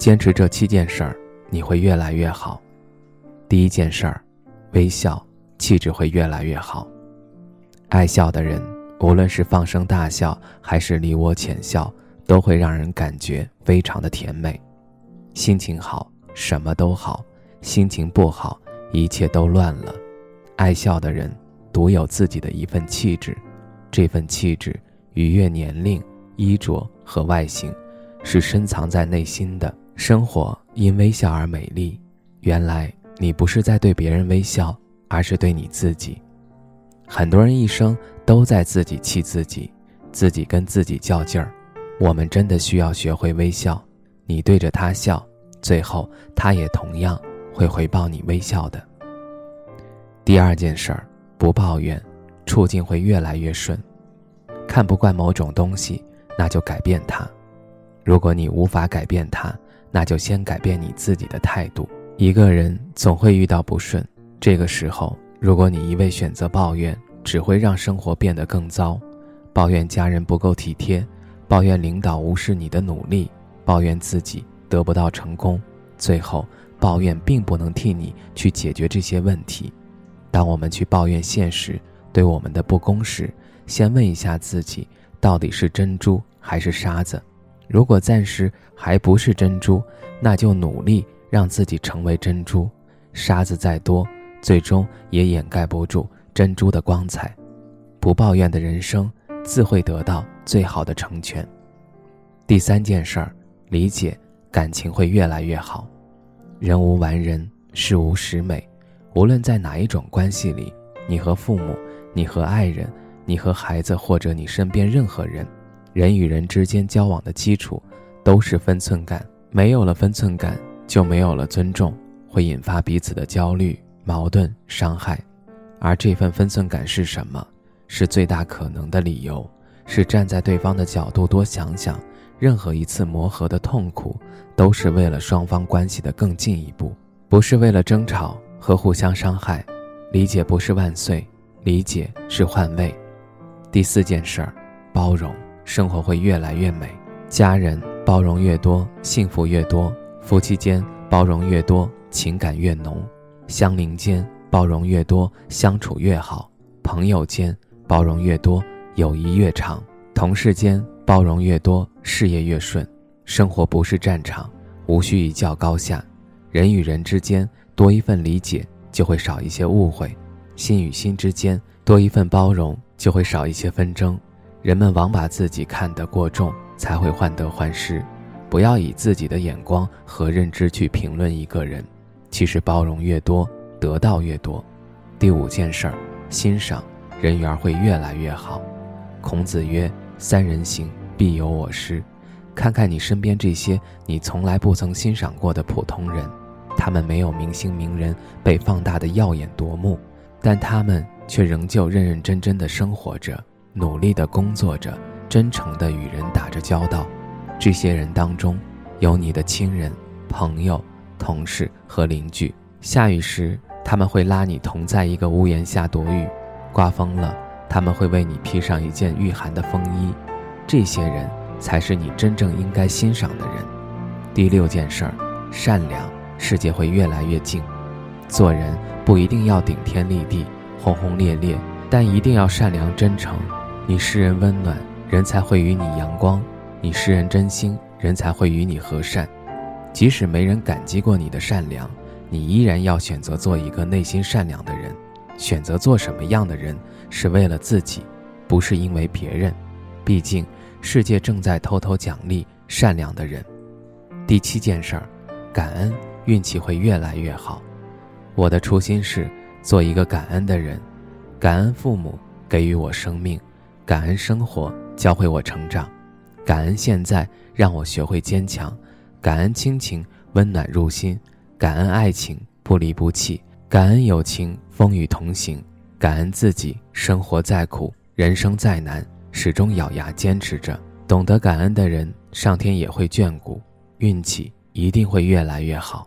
坚持这七件事儿，你会越来越好。第一件事儿，微笑，气质会越来越好。爱笑的人，无论是放声大笑还是梨涡浅笑，都会让人感觉非常的甜美。心情好，什么都好；心情不好，一切都乱了。爱笑的人，独有自己的一份气质，这份气质逾越年龄、衣着和外形，是深藏在内心的。生活因微笑而美丽，原来你不是在对别人微笑，而是对你自己。很多人一生都在自己气自己，自己跟自己较劲儿。我们真的需要学会微笑，你对着他笑，最后他也同样会回报你微笑的。第二件事儿，不抱怨，处境会越来越顺。看不惯某种东西，那就改变它。如果你无法改变它，那就先改变你自己的态度。一个人总会遇到不顺，这个时候，如果你一味选择抱怨，只会让生活变得更糟。抱怨家人不够体贴，抱怨领导无视你的努力，抱怨自己得不到成功，最后，抱怨并不能替你去解决这些问题。当我们去抱怨现实对我们的不公时，先问一下自己，到底是珍珠还是沙子？如果暂时还不是珍珠，那就努力让自己成为珍珠。沙子再多，最终也掩盖不住珍珠的光彩。不抱怨的人生，自会得到最好的成全。第三件事儿，理解感情会越来越好。人无完人，事无十美。无论在哪一种关系里，你和父母，你和爱人，你和孩子，或者你身边任何人。人与人之间交往的基础，都是分寸感。没有了分寸感，就没有了尊重，会引发彼此的焦虑、矛盾、伤害。而这份分寸感是什么？是最大可能的理由，是站在对方的角度多想想。任何一次磨合的痛苦，都是为了双方关系的更进一步，不是为了争吵和互相伤害。理解不是万岁，理解是换位。第四件事儿，包容。生活会越来越美，家人包容越多，幸福越多；夫妻间包容越多，情感越浓；相邻间包容越多，相处越好；朋友间包容越多，友谊越长；同事间包容越多，事业越顺。生活不是战场，无需一较高下。人与人之间多一份理解，就会少一些误会；心与心之间多一份包容，就会少一些纷争。人们往把自己看得过重，才会患得患失。不要以自己的眼光和认知去评论一个人。其实包容越多，得到越多。第五件事儿，欣赏人缘会越来越好。孔子曰：“三人行，必有我师。”看看你身边这些你从来不曾欣赏过的普通人，他们没有明星名人被放大的耀眼夺目，但他们却仍旧认认真真的生活着。努力的工作着，真诚的与人打着交道。这些人当中，有你的亲人、朋友、同事和邻居。下雨时，他们会拉你同在一个屋檐下躲雨；刮风了，他们会为你披上一件御寒的风衣。这些人才是你真正应该欣赏的人。第六件事儿，善良，世界会越来越静。做人不一定要顶天立地、轰轰烈烈，但一定要善良真诚。你施人温暖，人才会与你阳光；你施人真心，人才会与你和善。即使没人感激过你的善良，你依然要选择做一个内心善良的人。选择做什么样的人，是为了自己，不是因为别人。毕竟，世界正在偷偷奖励善良的人。第七件事儿，感恩，运气会越来越好。我的初心是做一个感恩的人，感恩父母给予我生命。感恩生活教会我成长，感恩现在让我学会坚强，感恩亲情温暖入心；感恩爱情，不离不弃；感恩友情，风雨同行；感恩自己，生活再苦，人生再难，始终咬牙坚持着。懂得感恩的人，上天也会眷顾，运气一定会越来越好。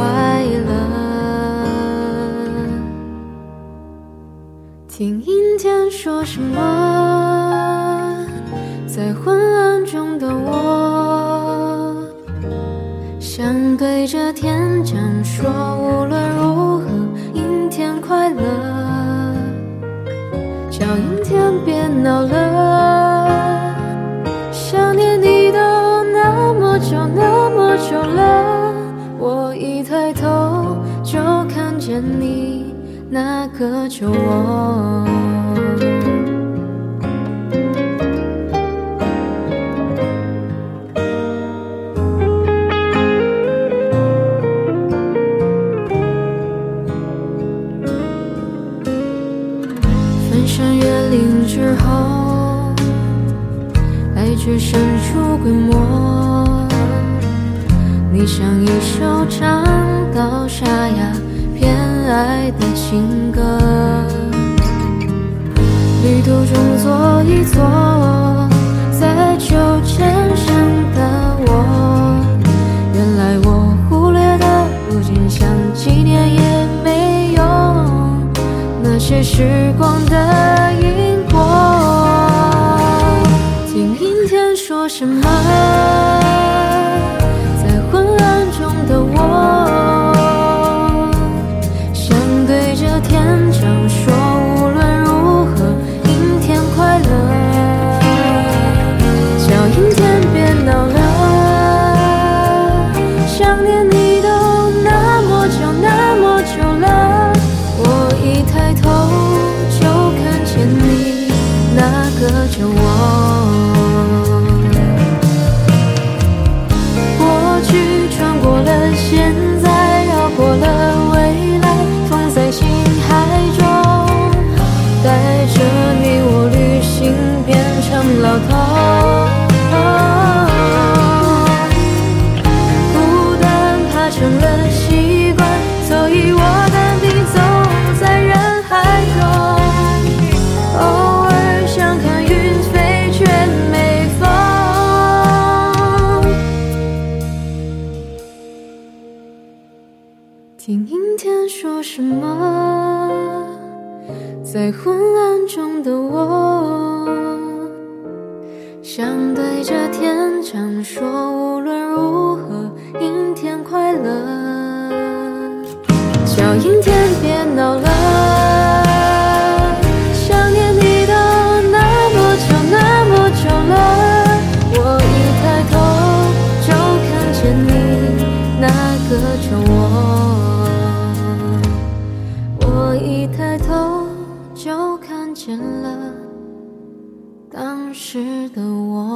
快乐，听阴天说什么，在昏暗中的我，想对着天讲说，无论如何，阴天快乐，叫阴天别闹了，你那个酒窝，情歌，旅途中坐一坐，在秋千上的我，原来我忽略的，如今想纪念也没用，那些时光的因果，听阴天说什么？在昏暗中的我听阴天说什么，在昏暗中的我，想对着天讲说，无论如何，阴天快乐，叫阴天别闹了。当时的我。